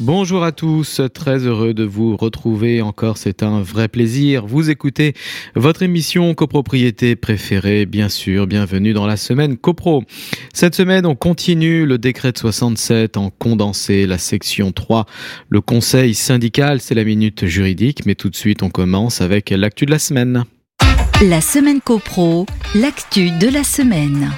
Bonjour à tous, très heureux de vous retrouver encore, c'est un vrai plaisir. Vous écoutez votre émission copropriété préférée, bien sûr, bienvenue dans la semaine copro. Cette semaine, on continue le décret de 67 en condensé, la section 3, le conseil syndical, c'est la minute juridique, mais tout de suite on commence avec l'actu de la semaine. La semaine copro, l'actu de la semaine.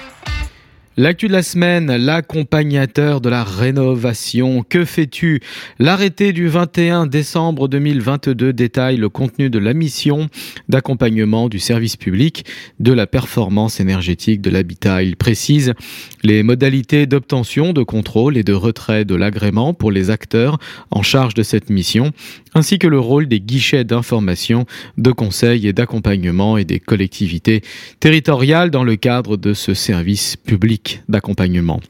L'actu de la semaine, l'accompagnateur de la rénovation. Que fais-tu? L'arrêté du 21 décembre 2022 détaille le contenu de la mission d'accompagnement du service public de la performance énergétique de l'habitat. Il précise les modalités d'obtention, de contrôle et de retrait de l'agrément pour les acteurs en charge de cette mission, ainsi que le rôle des guichets d'information, de conseil et d'accompagnement et des collectivités territoriales dans le cadre de ce service public d'accompagnement.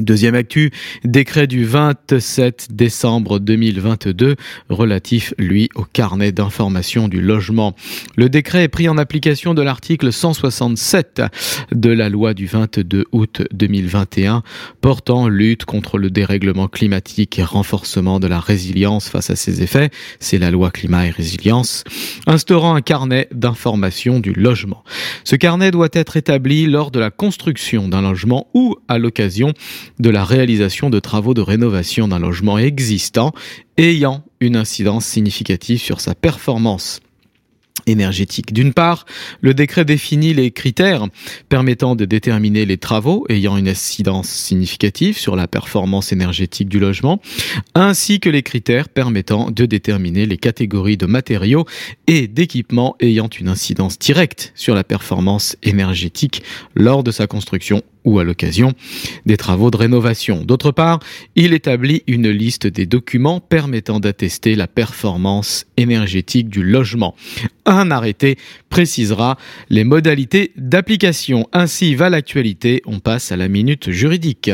Deuxième actu, décret du 27 décembre 2022 relatif, lui, au carnet d'information du logement. Le décret est pris en application de l'article 167 de la loi du 22 août 2021 portant lutte contre le dérèglement climatique et renforcement de la résilience face à ses effets. C'est la loi climat et résilience, instaurant un carnet d'information du logement. Ce carnet doit être établi lors de la construction d'un logement ou à l'occasion de la réalisation de travaux de rénovation d'un logement existant ayant une incidence significative sur sa performance énergétique. D'une part, le décret définit les critères permettant de déterminer les travaux ayant une incidence significative sur la performance énergétique du logement, ainsi que les critères permettant de déterminer les catégories de matériaux et d'équipements ayant une incidence directe sur la performance énergétique lors de sa construction ou à l'occasion des travaux de rénovation. D'autre part, il établit une liste des documents permettant d'attester la performance énergétique du logement. Un arrêté précisera les modalités d'application. Ainsi va l'actualité, on passe à la minute juridique.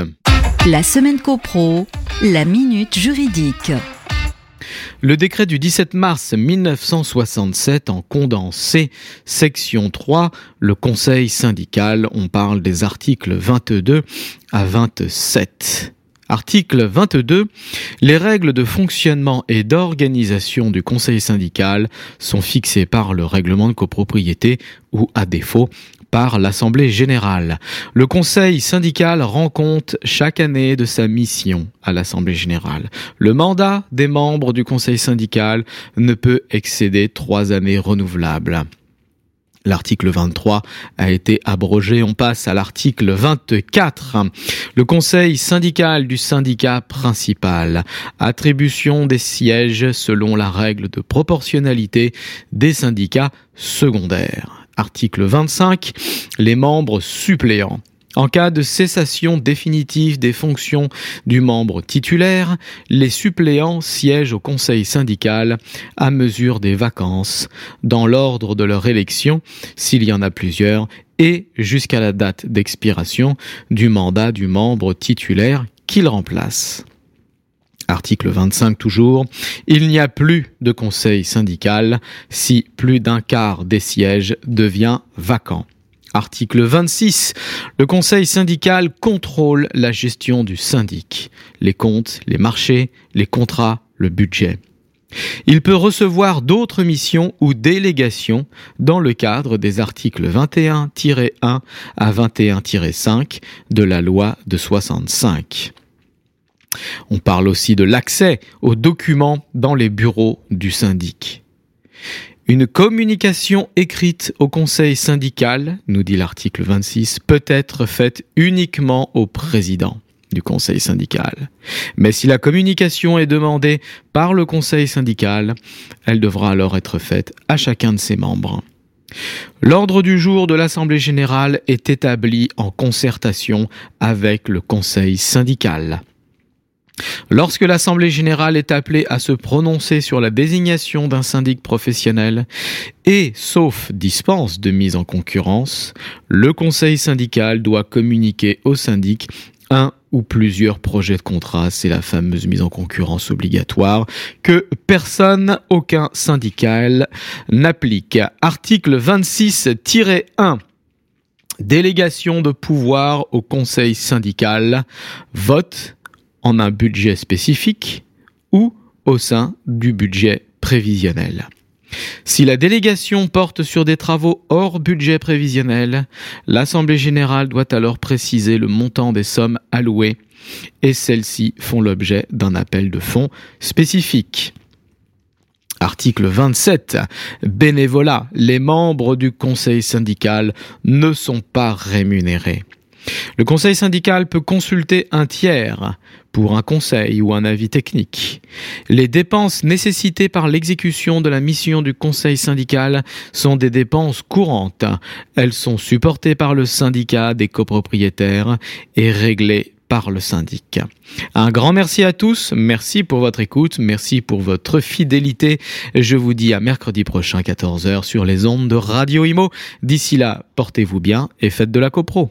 La semaine copro, la minute juridique. Le décret du 17 mars 1967 en condensé, section 3, le conseil syndical, on parle des articles 22 à 27. Article 22. Les règles de fonctionnement et d'organisation du conseil syndical sont fixées par le règlement de copropriété ou, à défaut, par l'Assemblée générale. Le Conseil syndical rend compte chaque année de sa mission à l'Assemblée générale. Le mandat des membres du Conseil syndical ne peut excéder trois années renouvelables. L'article 23 a été abrogé. On passe à l'article 24. Le conseil syndical du syndicat principal. Attribution des sièges selon la règle de proportionnalité des syndicats secondaires. Article 25. Les membres suppléants. En cas de cessation définitive des fonctions du membre titulaire, les suppléants siègent au conseil syndical à mesure des vacances, dans l'ordre de leur élection, s'il y en a plusieurs, et jusqu'à la date d'expiration du mandat du membre titulaire qu'il remplace. Article 25 toujours. Il n'y a plus de conseil syndical si plus d'un quart des sièges devient vacant. Article 26. Le conseil syndical contrôle la gestion du syndic, les comptes, les marchés, les contrats, le budget. Il peut recevoir d'autres missions ou délégations dans le cadre des articles 21-1 à 21-5 de la loi de 65. On parle aussi de l'accès aux documents dans les bureaux du syndic. Une communication écrite au conseil syndical, nous dit l'article 26, peut être faite uniquement au président du conseil syndical. Mais si la communication est demandée par le conseil syndical, elle devra alors être faite à chacun de ses membres. L'ordre du jour de l'Assemblée générale est établi en concertation avec le conseil syndical. Lorsque l'Assemblée générale est appelée à se prononcer sur la désignation d'un syndic professionnel et, sauf dispense de mise en concurrence, le Conseil syndical doit communiquer au syndic un ou plusieurs projets de contrat. C'est la fameuse mise en concurrence obligatoire que personne, aucun syndical n'applique. Article 26-1 délégation de pouvoir au conseil syndical, vote en un budget spécifique ou au sein du budget prévisionnel. Si la délégation porte sur des travaux hors budget prévisionnel, l'Assemblée générale doit alors préciser le montant des sommes allouées et celles-ci font l'objet d'un appel de fonds spécifique. Article 27. Bénévolat. Les membres du conseil syndical ne sont pas rémunérés. Le conseil syndical peut consulter un tiers pour un conseil ou un avis technique. Les dépenses nécessitées par l'exécution de la mission du conseil syndical sont des dépenses courantes. Elles sont supportées par le syndicat des copropriétaires et réglées par le syndic. Un grand merci à tous, merci pour votre écoute, merci pour votre fidélité. Je vous dis à mercredi prochain 14h sur les ondes de Radio Imo. D'ici là, portez-vous bien et faites de la copro.